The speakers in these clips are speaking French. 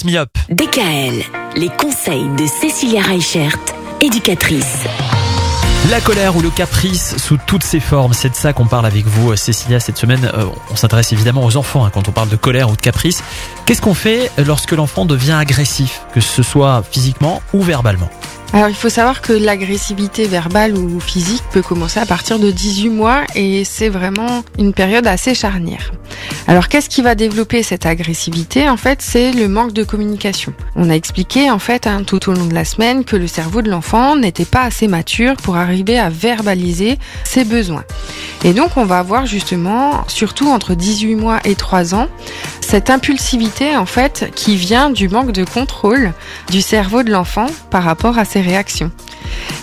Start Me Up. DKL, les conseils de Cécilia Reichert, éducatrice. La colère ou le caprice sous toutes ses formes, c'est de ça qu'on parle avec vous, Cécilia, cette semaine. Euh, on s'intéresse évidemment aux enfants hein, quand on parle de colère ou de caprice. Qu'est-ce qu'on fait lorsque l'enfant devient agressif, que ce soit physiquement ou verbalement? Alors il faut savoir que l'agressivité verbale ou physique peut commencer à partir de 18 mois et c'est vraiment une période assez charnière. Alors qu'est-ce qui va développer cette agressivité? En fait, c'est le manque de communication. On a expliqué en fait hein, tout au long de la semaine que le cerveau de l'enfant n'était pas assez mature pour arriver à verbaliser ses besoins. Et donc on va avoir justement, surtout entre 18 mois et 3 ans, cette impulsivité en fait qui vient du manque de contrôle du cerveau de l'enfant par rapport à ses réactions.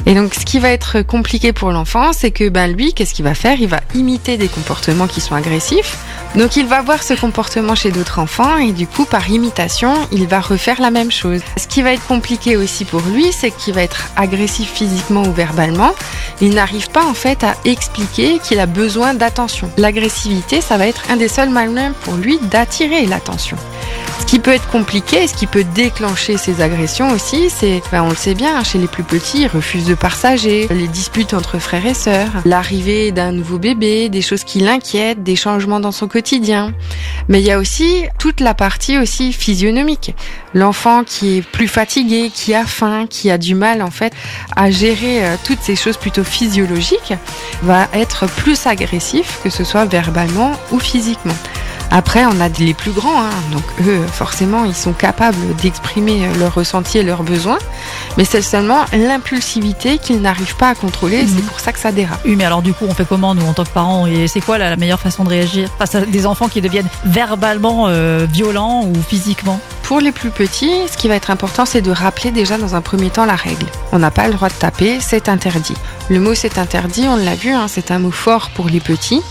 Et donc, ce qui va être compliqué pour l'enfant, c'est que ben lui, qu'est-ce qu'il va faire? Il va imiter des comportements qui sont agressifs. Donc, il va voir ce comportement chez d'autres enfants et du coup, par imitation, il va refaire la même chose. Ce qui va être compliqué aussi pour lui, c'est qu'il va être agressif physiquement ou verbalement. Il n'arrive pas en fait à expliquer qu'il a besoin d'attention. L'agressivité, ça va être un des seuls moyens pour lui d'attirer l'attention. Ce qui peut être compliqué, ce qui peut déclencher ces agressions aussi, c'est, ben on le sait bien, chez les plus petits, ils de partager, les disputes entre frères et sœurs, l'arrivée d'un nouveau bébé, des choses qui l'inquiètent, des changements dans son quotidien. Mais il y a aussi toute la partie aussi physionomique. L'enfant qui est plus fatigué, qui a faim, qui a du mal en fait à gérer euh, toutes ces choses plutôt physiologiques, va être plus agressif, que ce soit verbalement ou physiquement. Après, on a les plus grands, hein. donc eux, forcément, ils sont capables d'exprimer leurs ressentis et leurs besoins, mais c'est seulement l'impulsivité qu'ils n'arrivent pas à contrôler, c'est mhm. pour ça que ça dérape. Oui, mais alors du coup, on fait comment, nous, en tant que parents, et c'est quoi la, meilleure façon de réagir face à des enfants qui deviennent verbalement euh, violents ou physiquement? Pour les plus petits, ce qui va être important, c'est de rappeler déjà dans un premier temps la règle. On n'a pas le droit de taper, c'est interdit. Le mot c'est interdit, on l'a vu, hein, c'est un mot fort pour les petits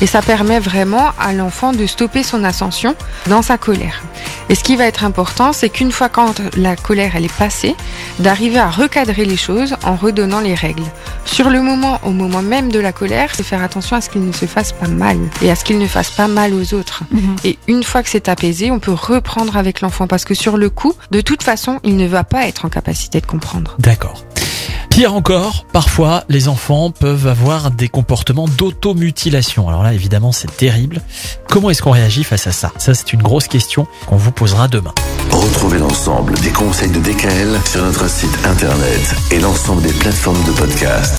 et ça permet vraiment à l'enfant de stopper son ascension dans sa colère. Et ce qui va être important, c'est qu'une fois quand la colère elle est passée, d'arriver à recadrer les choses en redonnant les règles. Sur le moment, au moment même de la colère, c'est faire attention à ce qu'il ne se fasse pas mal et à ce qu'il ne fasse pas mal aux autres. Mhm. Et une fois que c'est apaisé, on peut reprendre avec l'enfant parce que sur le coup, de toute façon, il ne va pas être en capacité de comprendre. D'accord. Pire encore, parfois les enfants peuvent avoir des comportements d'automutilation. Alors là, évidemment, c'est terrible. Comment est-ce qu'on réagit face à ça? Ça, c'est une grosse question qu'on vous posera demain. Retrouvez l'ensemble des conseils de DKL sur notre site internet et l'ensemble des plateformes de podcast.